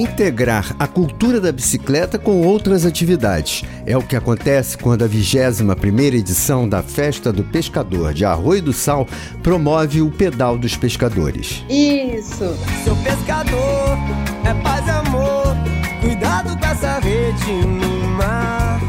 integrar a cultura da bicicleta com outras atividades. É o que acontece quando a 21ª edição da Festa do Pescador de Arroio do Sal promove o Pedal dos Pescadores. Isso! Seu pescador é paz e amor, cuidado com essa rede no mar.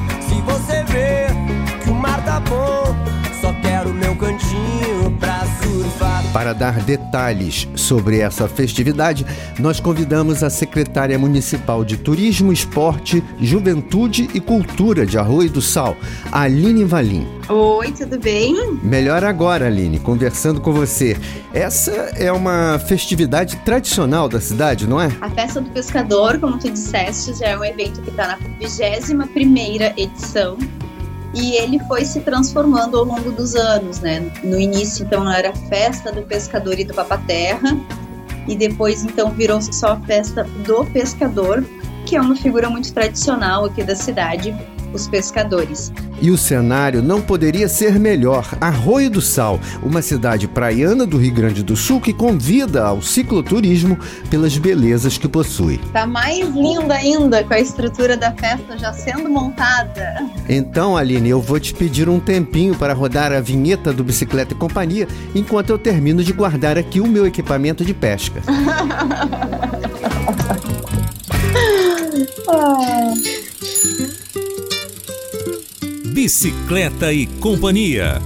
Para dar detalhes sobre essa festividade, nós convidamos a secretária municipal de Turismo, Esporte, Juventude e Cultura de Arroio do Sal, Aline Valim. Oi, tudo bem? Melhor agora, Aline, conversando com você. Essa é uma festividade tradicional da cidade, não é? A Festa do Pescador, como tu disseste, já é um evento que está na 21ª edição e ele foi se transformando ao longo dos anos, né? No início, então, era festa do pescador e do papaterra, e depois, então, virou só festa do pescador, que é uma figura muito tradicional aqui da cidade, os pescadores. E o cenário não poderia ser melhor. Arroio do Sal, uma cidade praiana do Rio Grande do Sul que convida ao cicloturismo pelas belezas que possui. Tá mais linda ainda com a estrutura da festa já sendo montada. Então, Aline, eu vou te pedir um tempinho para rodar a vinheta do Bicicleta e Companhia enquanto eu termino de guardar aqui o meu equipamento de pesca. ah. Bicicleta e Companhia.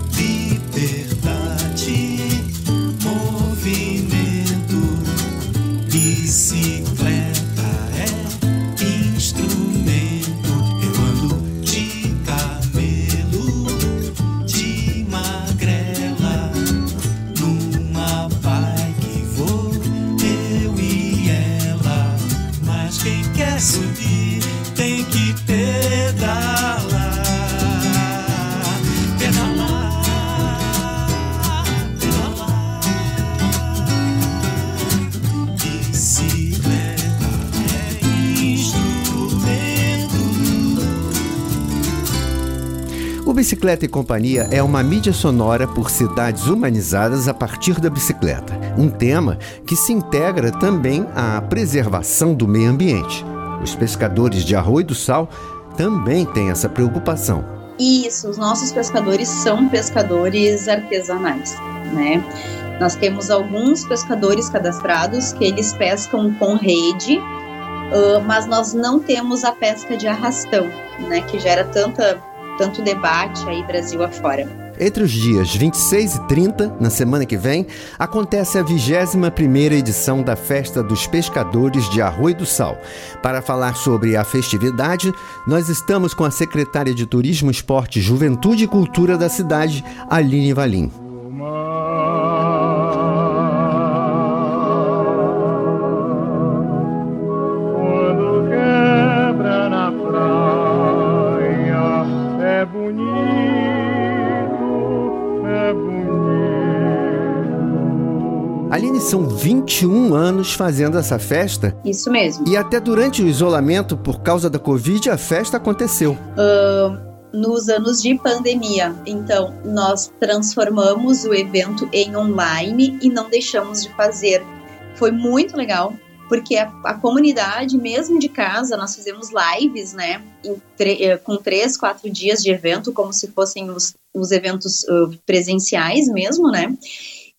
Bicicleta e Companhia é uma mídia sonora por cidades humanizadas a partir da bicicleta. Um tema que se integra também à preservação do meio ambiente. Os pescadores de Arroio do Sal também têm essa preocupação. Isso, os nossos pescadores são pescadores artesanais, né? Nós temos alguns pescadores cadastrados que eles pescam com rede, mas nós não temos a pesca de arrastão, né? Que gera tanta tanto debate aí Brasil afora. Entre os dias 26 e 30, na semana que vem, acontece a 21ª edição da Festa dos Pescadores de Arroio do Sal. Para falar sobre a festividade, nós estamos com a secretária de Turismo, Esporte, Juventude e Cultura da cidade, Aline Valim. Aline, são 21 anos fazendo essa festa. Isso mesmo. E até durante o isolamento, por causa da Covid, a festa aconteceu. Uh, nos anos de pandemia. Então, nós transformamos o evento em online e não deixamos de fazer. Foi muito legal, porque a, a comunidade, mesmo de casa, nós fizemos lives, né? Eh, com três, quatro dias de evento, como se fossem os, os eventos uh, presenciais mesmo, né?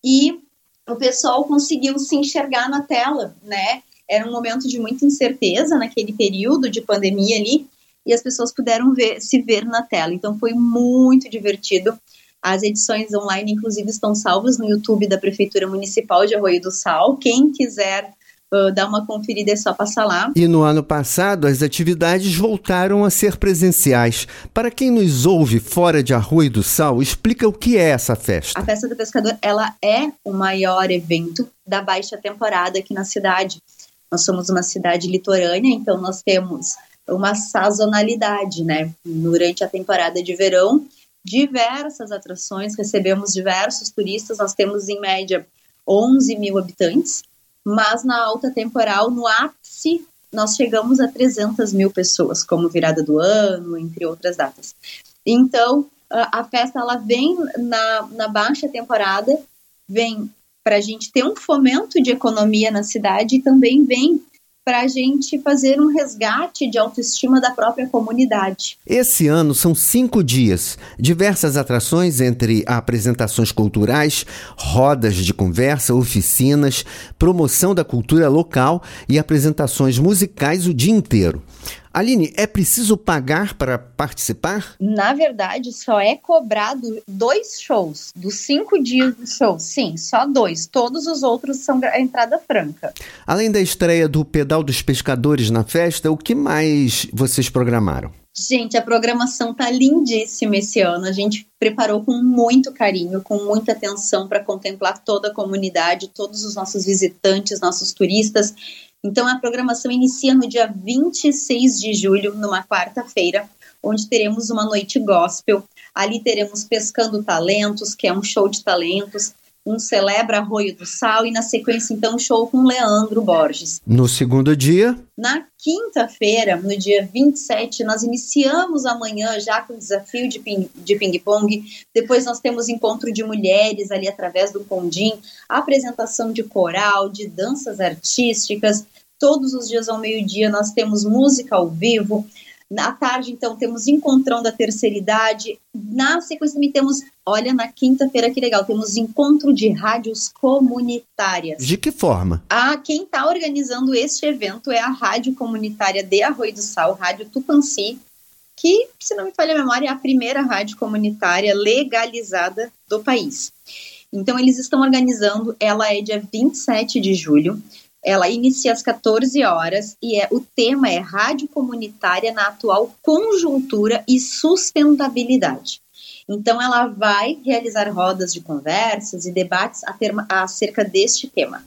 E o pessoal conseguiu se enxergar na tela, né? Era um momento de muita incerteza naquele período de pandemia ali, e as pessoas puderam ver, se ver na tela. Então foi muito divertido. As edições online, inclusive, estão salvas no YouTube da Prefeitura Municipal de Arroio do Sal. Quem quiser uh, dar uma conferida, é só passar lá. E no ano passado, as atividades voltaram a ser presenciais. Para quem nos ouve fora de Arroio do Sal, explica o que é essa festa. A Festa do Pescador, ela é o maior evento da baixa temporada aqui na cidade. Nós somos uma cidade litorânea, então nós temos uma sazonalidade, né? Durante a temporada de verão, diversas atrações, recebemos diversos turistas, nós temos em média 11 mil habitantes, mas na alta temporal, no ápice, nós chegamos a 300 mil pessoas, como virada do ano, entre outras datas. Então, a festa ela vem na, na baixa temporada, vem para a gente ter um fomento de economia na cidade e também vem para a gente fazer um resgate de autoestima da própria comunidade. Esse ano são cinco dias, diversas atrações entre apresentações culturais, rodas de conversa, oficinas, promoção da cultura local e apresentações musicais o dia inteiro. Aline, é preciso pagar para participar? Na verdade, só é cobrado dois shows, dos cinco dias do show. Sim, só dois. Todos os outros são a entrada franca. Além da estreia do Pedal dos Pescadores na festa, o que mais vocês programaram? Gente, a programação tá lindíssima esse ano. A gente preparou com muito carinho, com muita atenção para contemplar toda a comunidade, todos os nossos visitantes, nossos turistas. Então, a programação inicia no dia 26 de julho, numa quarta-feira, onde teremos uma noite gospel. Ali teremos Pescando Talentos, que é um show de talentos, um Celebra Arroio do Sal e, na sequência, então, show com Leandro Borges. No segundo dia? Na quinta-feira, no dia 27, nós iniciamos amanhã já com o desafio de ping-pong. De ping. Depois nós temos encontro de mulheres ali através do Pondim, apresentação de coral, de danças artísticas. Todos os dias ao meio-dia nós temos música ao vivo. Na tarde, então, temos Encontrão da Terceira Idade. Na sequência, também temos, olha, na quinta-feira, que legal, temos Encontro de Rádios Comunitárias. De que forma? Ah, quem está organizando este evento é a Rádio Comunitária de Arroio do Sal, Rádio Tupanci, que, se não me falha a memória, é a primeira rádio comunitária legalizada do país. Então, eles estão organizando, ela é dia 27 de julho. Ela inicia às 14 horas e é, o tema é Rádio Comunitária na atual conjuntura e sustentabilidade. Então, ela vai realizar rodas de conversas e debates acerca deste tema.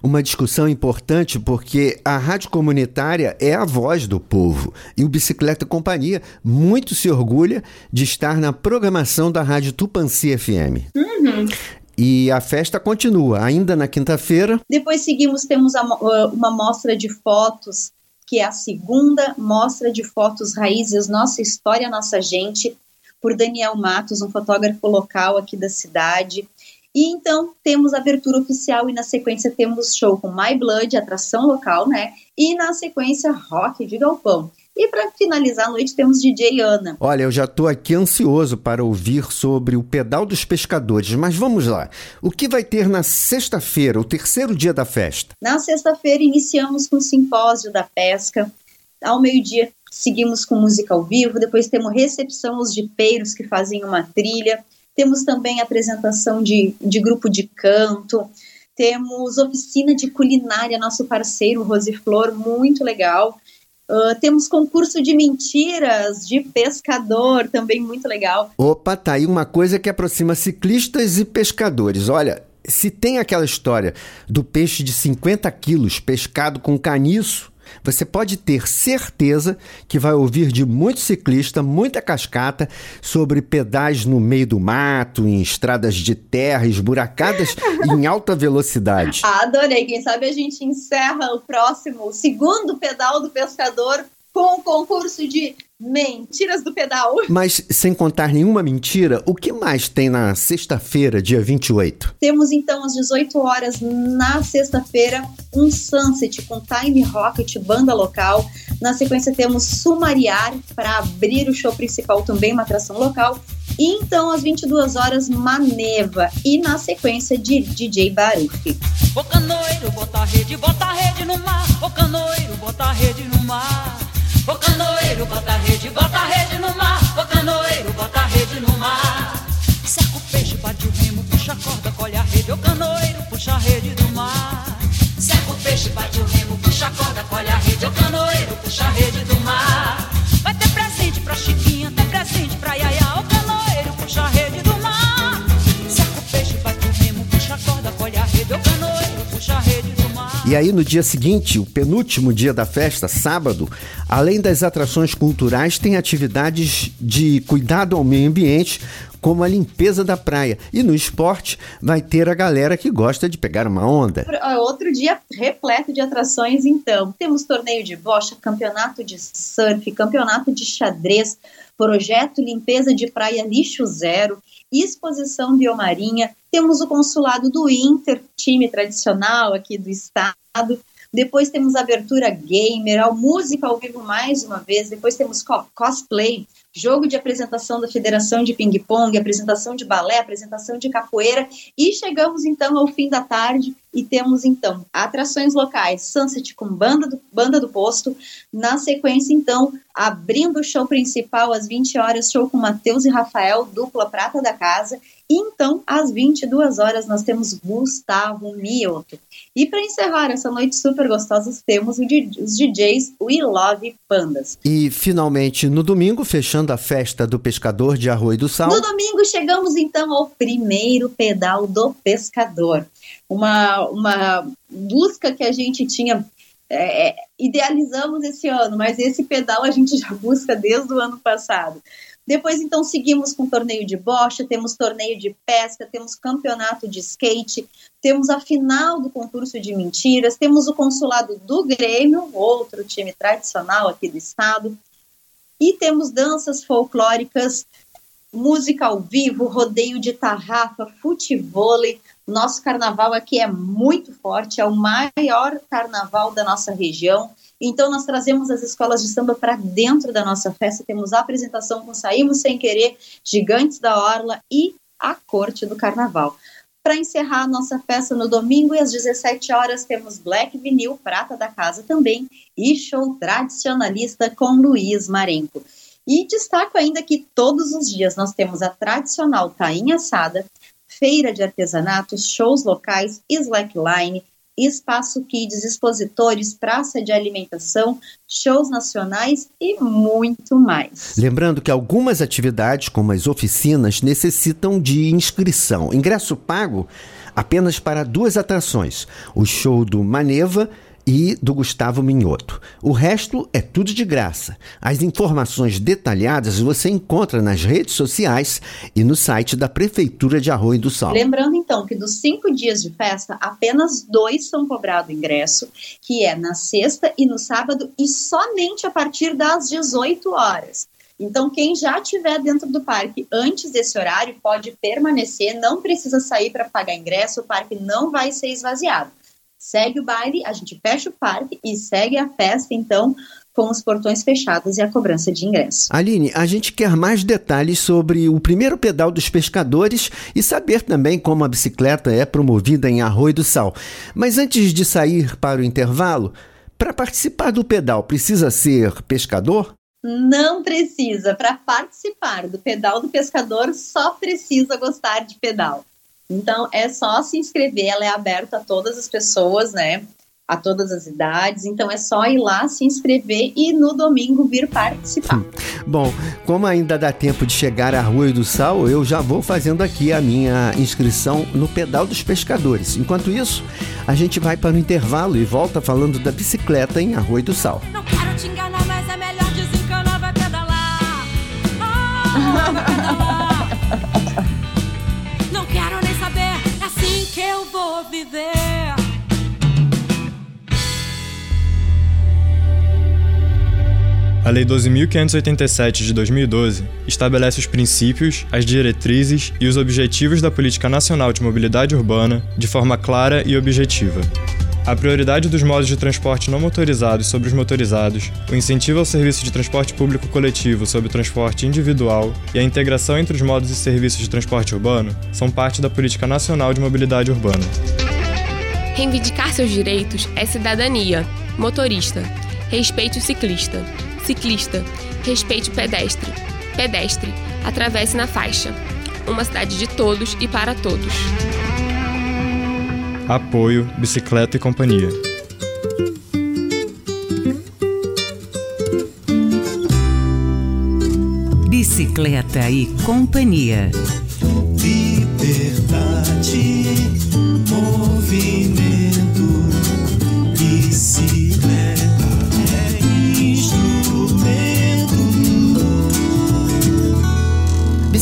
Uma discussão importante porque a rádio comunitária é a voz do povo e o Bicicleta Companhia muito se orgulha de estar na programação da Rádio Tupanci FM. Uhum. E a festa continua, ainda na quinta-feira. Depois seguimos, temos a, uma mostra de fotos, que é a segunda mostra de fotos raízes, Nossa História, Nossa Gente, por Daniel Matos, um fotógrafo local aqui da cidade. E então temos a abertura oficial e na sequência temos show com My Blood, atração local, né? E na sequência rock de galpão. E para finalizar a noite temos DJ Ana. Olha, eu já estou aqui ansioso para ouvir sobre o pedal dos pescadores, mas vamos lá. O que vai ter na sexta-feira, o terceiro dia da festa? Na sexta-feira iniciamos com o simpósio da pesca. Ao meio-dia seguimos com música ao vivo, depois temos recepção aos jipeiros que fazem uma trilha. Temos também apresentação de, de grupo de canto. Temos oficina de culinária, nosso parceiro Rose Flor, muito legal. Uh, temos concurso de mentiras de pescador, também muito legal. Opa, tá aí uma coisa que aproxima ciclistas e pescadores. Olha, se tem aquela história do peixe de 50 quilos pescado com caniço, você pode ter certeza que vai ouvir de muito ciclista, muita cascata, sobre pedais no meio do mato, em estradas de terra esburacadas em alta velocidade. Adorei. Quem sabe a gente encerra o próximo, o segundo pedal do pescador com o concurso de mentiras do pedal. Mas sem contar nenhuma mentira, o que mais tem na sexta-feira, dia 28? Temos então às 18 horas na sexta-feira um sunset com Time Rocket, banda local. Na sequência temos Sumariar para abrir o show principal, também uma atração local. E então às 22 horas Maneva e na sequência de DJ Baruch. O canoeiro bota a rede, bota a rede no mar. O canoeiro bota a rede no mar. O canoeiro bota rede, bota rede no mar. O canoeiro bota rede no mar. Cerca o peixe, bate o remo, puxa a corda, colhe a rede. O canoeiro puxa a rede do mar. Cerca o peixe, bate o remo, puxa a corda, colhe a rede. O canoeiro puxa a rede do mar. Vai ter presente pra Chiquinha, tem presente pra Yaya. E aí, no dia seguinte, o penúltimo dia da festa, sábado, além das atrações culturais, tem atividades de cuidado ao meio ambiente, como a limpeza da praia. E no esporte, vai ter a galera que gosta de pegar uma onda. Outro dia repleto de atrações, então. Temos torneio de bocha, campeonato de surf, campeonato de xadrez, projeto limpeza de praia lixo zero, exposição biomarinha, temos o consulado do Inter, time tradicional aqui do estado, Depois temos abertura gamer, a música ao vivo mais uma vez. Depois temos co cosplay, jogo de apresentação da Federação de Ping Pong, apresentação de balé, apresentação de capoeira. E chegamos então ao fim da tarde e temos então atrações locais, Sunset com banda do, banda do posto. Na sequência, então, abrindo o show principal às 20 horas, show com Matheus e Rafael, dupla prata da casa. E então, às 22 horas, nós temos Gustavo Mioto. E para encerrar essa noite super gostosa, temos os DJs We Love Pandas. E finalmente, no domingo, fechando a festa do pescador de Arroio do Sal. No domingo, chegamos então ao primeiro pedal do pescador. Uma, uma busca que a gente tinha é, é idealizamos esse ano, mas esse pedal a gente já busca desde o ano passado. Depois, então, seguimos com torneio de bocha, temos torneio de pesca, temos campeonato de skate, temos a final do concurso de mentiras, temos o consulado do Grêmio, outro time tradicional aqui do estado, e temos danças folclóricas, música ao vivo, rodeio de tarrafa, futevôlei. Nosso carnaval aqui é muito forte, é o maior carnaval da nossa região. Então, nós trazemos as escolas de samba para dentro da nossa festa. Temos a apresentação com Saímos Sem Querer, Gigantes da Orla e a Corte do Carnaval. Para encerrar a nossa festa no domingo e às 17 horas temos Black Vinil Prata da Casa também e show tradicionalista com Luiz Marenco. E destaco ainda que todos os dias nós temos a tradicional tainha assada, feira de artesanatos, shows locais, slackline, espaço kids, expositores, praça de alimentação, shows nacionais e muito mais. Lembrando que algumas atividades, como as oficinas, necessitam de inscrição. Ingresso pago apenas para duas atrações: o show do Maneva e do Gustavo Minhoto. O resto é tudo de graça. As informações detalhadas você encontra nas redes sociais e no site da Prefeitura de Arroio do Sal. Lembrando então que dos cinco dias de festa, apenas dois são cobrados ingresso, que é na sexta e no sábado, e somente a partir das 18 horas. Então, quem já estiver dentro do parque antes desse horário pode permanecer, não precisa sair para pagar ingresso, o parque não vai ser esvaziado segue o baile, a gente fecha o parque e segue a festa, então, com os portões fechados e a cobrança de ingresso. Aline, a gente quer mais detalhes sobre o primeiro pedal dos pescadores e saber também como a bicicleta é promovida em Arroio do Sal. Mas antes de sair para o intervalo, para participar do pedal precisa ser pescador? Não precisa. Para participar do pedal do pescador, só precisa gostar de pedal. Então é só se inscrever, ela é aberta a todas as pessoas, né? A todas as idades, então é só ir lá se inscrever e no domingo vir participar. Bom, como ainda dá tempo de chegar à Rua do Sal, eu já vou fazendo aqui a minha inscrição no Pedal dos Pescadores. Enquanto isso, a gente vai para o intervalo e volta falando da bicicleta em Arroio do Sal. Não quero te enganar, mas é melhor desencanar, vai pedalar. Oh, vai pedalar. Viver. A Lei 12.587 de 2012 estabelece os princípios, as diretrizes e os objetivos da Política Nacional de Mobilidade Urbana de forma clara e objetiva. A prioridade dos modos de transporte não motorizados sobre os motorizados, o incentivo ao serviço de transporte público coletivo sobre o transporte individual e a integração entre os modos e serviços de transporte urbano são parte da Política Nacional de Mobilidade Urbana. Reivindicar seus direitos é cidadania. Motorista, respeite o ciclista. Ciclista, respeite o pedestre. Pedestre, atravesse na faixa. Uma cidade de todos e para todos. Apoio Bicicleta e Companhia. Bicicleta e Companhia. Liberdade,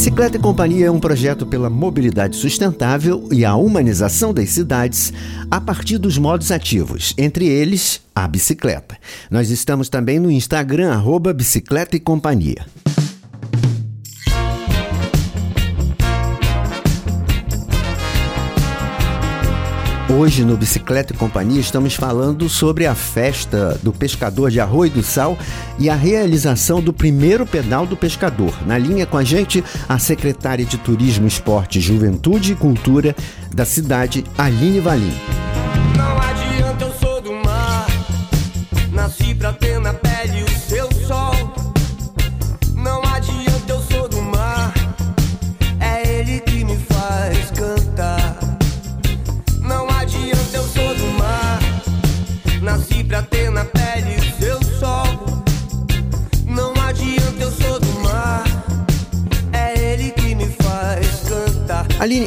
Bicicleta e Companhia é um projeto pela mobilidade sustentável e a humanização das cidades a partir dos modos ativos, entre eles a bicicleta. Nós estamos também no Instagram, arroba Bicicleta e Companhia. Hoje no Bicicleta e Companhia estamos falando sobre a festa do pescador de Arroio do Sal e a realização do primeiro pedal do pescador. Na linha com a gente, a secretária de Turismo, Esporte, Juventude e Cultura da cidade, Aline Valim.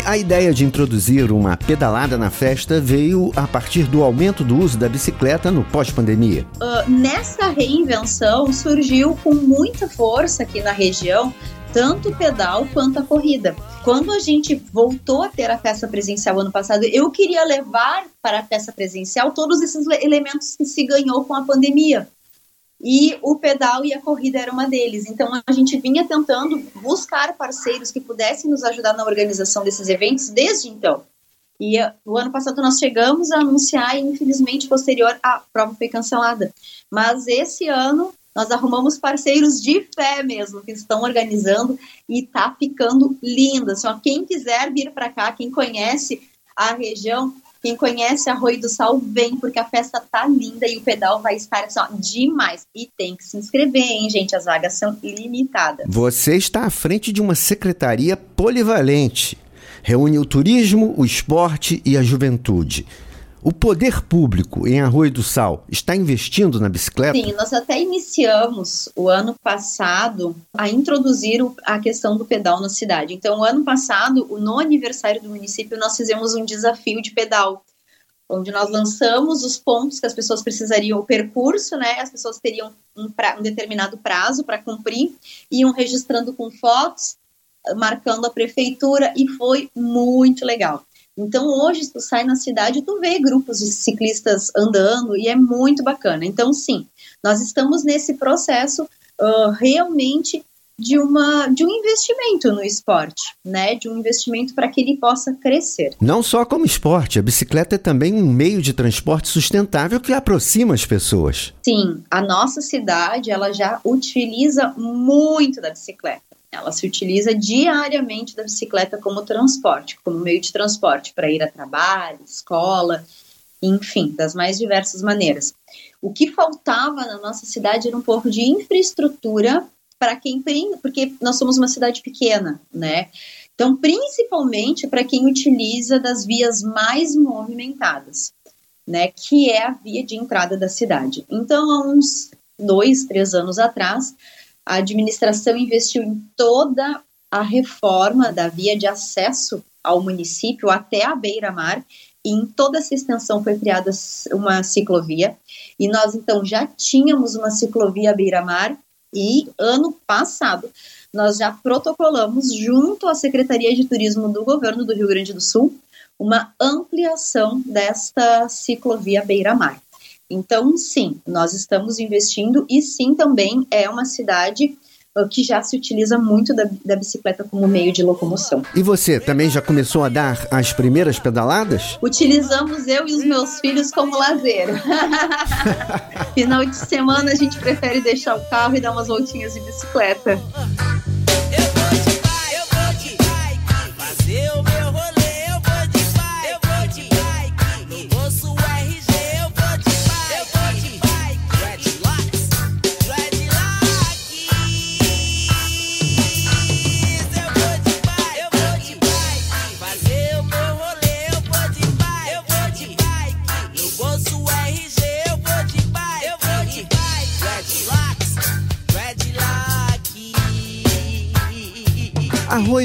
A ideia de introduzir uma pedalada na festa veio a partir do aumento do uso da bicicleta no pós-pandemia. Uh, nessa reinvenção surgiu com muita força aqui na região tanto o pedal quanto a corrida. Quando a gente voltou a ter a festa presencial ano passado, eu queria levar para a festa presencial todos esses le- elementos que se ganhou com a pandemia. E o pedal e a corrida era uma deles. Então a gente vinha tentando buscar parceiros que pudessem nos ajudar na organização desses eventos desde então. E eh, o ano passado nós chegamos a anunciar e infelizmente posterior a prova foi cancelada. Mas esse ano nós arrumamos parceiros de fé mesmo que estão organizando e tá ficando lindo. Assim, ó, quem quiser vir para cá, quem conhece a região, quem conhece Arroio do Sal, vem, porque a festa tá linda e o pedal vai estar assim, ó, demais. E tem que se inscrever, hein, gente? As vagas são limitadas. Você está à frente de uma secretaria polivalente. Reúne o turismo, o esporte e a juventude. O poder público em Arroio do Sal está investindo na bicicleta? Sim, nós até iniciamos o ano passado a introduzir a questão do pedal na cidade. Então, o ano passado, no aniversário do município, nós fizemos um desafio de pedal, onde nós lançamos os pontos que as pessoas precisariam, o percurso, né? As pessoas teriam um, pra- um determinado prazo para cumprir, iam registrando com fotos, marcando a prefeitura, e foi muito legal. Então hoje tu sai na cidade e tu vê grupos de ciclistas andando e é muito bacana. Então sim, nós estamos nesse processo ah, realmente de uma de um investimento no esporte, né? De um investimento para que ele possa crescer. Não só como esporte, a bicicleta é também um meio de transporte sustentável que aproxima as pessoas. Sim, a nossa cidade ela já utiliza muito da bicicleta. Ela se utiliza diariamente da bicicleta como transporte, como meio de transporte para ir a trabalho, escola, enfim, das mais diversas maneiras. O que faltava na nossa cidade era um pouco de infraestrutura para quem porque nós somos uma cidade pequena, né? Então, principalmente para quem utiliza das vias mais movimentadas, né? Que é a via de entrada da cidade. Então, há uns dois, três anos atrás, a administração investiu em toda a reforma da via de acesso ao município até a beira-mar e em toda essa extensão foi criada uma ciclovia e nós então já tínhamos uma ciclovia beira-mar e ano passado nós já protocolamos junto à Secretaria de Turismo do Governo do Rio Grande do Sul uma ampliação desta ciclovia beira-mar. Então, sim, nós estamos investindo e sim também é uma cidade uh, que já se utiliza muito da, da bicicleta como meio de locomoção. E você também já começou a dar as primeiras pedaladas? Utilizamos eu e os meus filhos como lazer. Final de semana a gente prefere deixar o carro e dar umas voltinhas de bicicleta.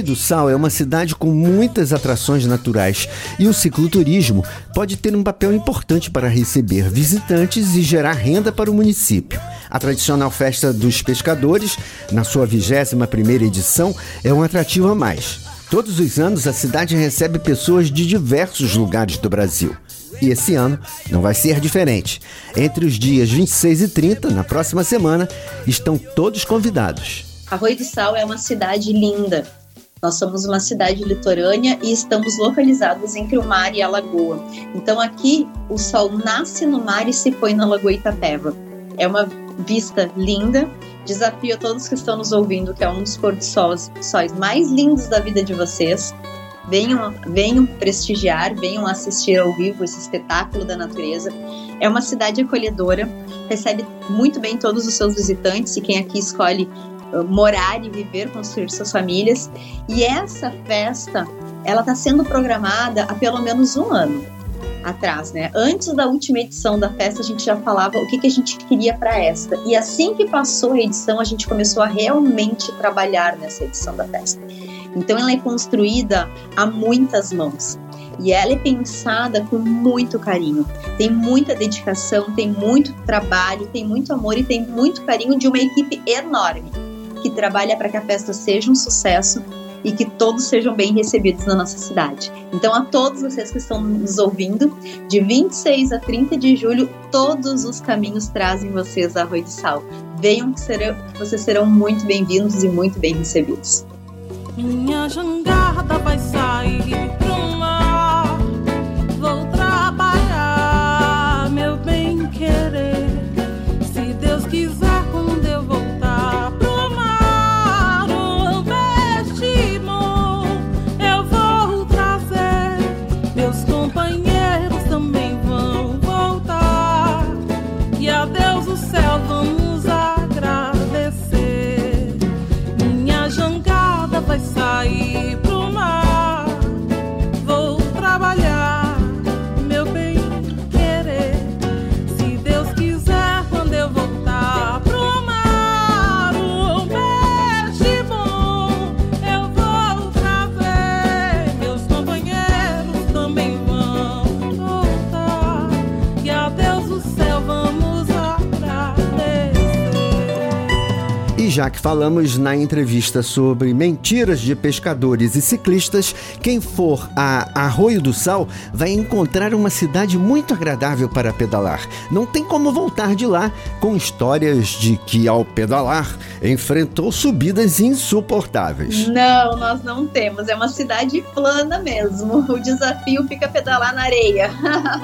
Arroio do Sal é uma cidade com muitas atrações naturais e o cicloturismo pode ter um papel importante para receber visitantes e gerar renda para o município. A tradicional festa dos pescadores, na sua 21ª edição, é um atrativo a mais. Todos os anos a cidade recebe pessoas de diversos lugares do Brasil. E esse ano não vai ser diferente. Entre os dias 26 e 30, na próxima semana, estão todos convidados. Arroio do Sal é uma cidade linda. Nós somos uma cidade litorânea e estamos localizados entre o mar e a lagoa. Então aqui o sol nasce no mar e se põe na Lagoa Itapeva. É uma vista linda. Desafio a todos que estão nos ouvindo que é um dos pôr do sóis mais lindos da vida de vocês. Venham, venham prestigiar, venham assistir ao vivo esse espetáculo da natureza. É uma cidade acolhedora, recebe muito bem todos os seus visitantes e quem aqui escolhe morar e viver, construir suas famílias. E essa festa, ela está sendo programada há pelo menos um ano atrás, né? Antes da última edição da festa, a gente já falava o que, que a gente queria para esta. E assim que passou a edição, a gente começou a realmente trabalhar nessa edição da festa. Então ela é construída a muitas mãos. E ela é pensada com muito carinho. Tem muita dedicação, tem muito trabalho, tem muito amor e tem muito carinho de uma equipe enorme que trabalha para que a festa seja um sucesso e que todos sejam bem recebidos na nossa cidade. Então, a todos vocês que estão nos ouvindo, de 26 a 30 de julho, todos os caminhos trazem vocês a Arroio do Sal. Venham que, serão, que vocês serão muito bem-vindos e muito bem recebidos. Minha jangada vai sair pro mar. Já que falamos na entrevista sobre mentiras de pescadores e ciclistas, quem for a Arroio do Sal vai encontrar uma cidade muito agradável para pedalar. Não tem como voltar de lá com histórias de que, ao pedalar, enfrentou subidas insuportáveis. Não, nós não temos. É uma cidade plana mesmo. O desafio fica pedalar na areia.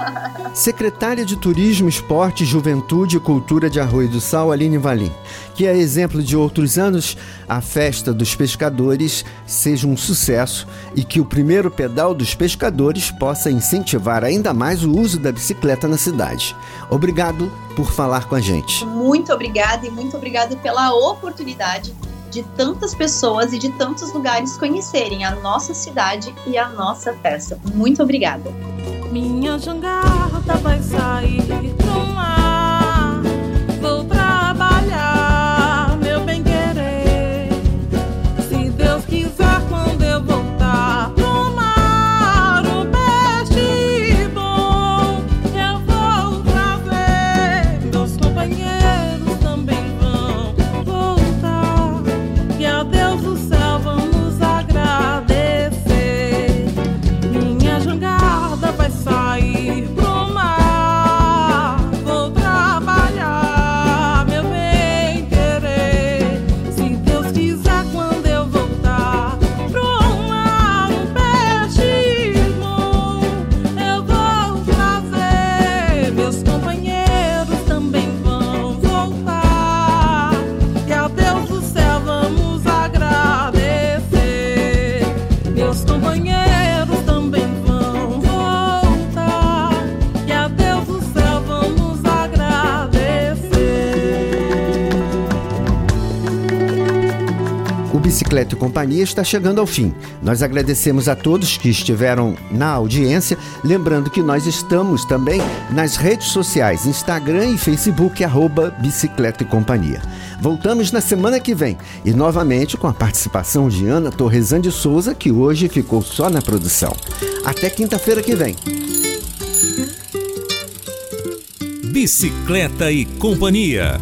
Secretária de Turismo, Esporte, Juventude e Cultura de Arroio do Sal, Aline Valim. Que é exemplo de outros anos, a festa dos pescadores seja um sucesso e que o primeiro pedal dos pescadores possa incentivar ainda mais o uso da bicicleta na cidade. Obrigado por falar com a gente. Muito obrigada e muito obrigada pela oportunidade de tantas pessoas e de tantos lugares conhecerem a nossa cidade e a nossa festa. Muito obrigada. Minha jangada vai sair O Bicicleta e Companhia está chegando ao fim. Nós agradecemos a todos que estiveram na audiência, lembrando que nós estamos também nas redes sociais, Instagram e Facebook, arroba Bicicleta e Companhia. Voltamos na semana que vem e novamente com a participação de Ana Torresan de Souza, que hoje ficou só na produção. Até quinta-feira que vem. Bicicleta e Companhia.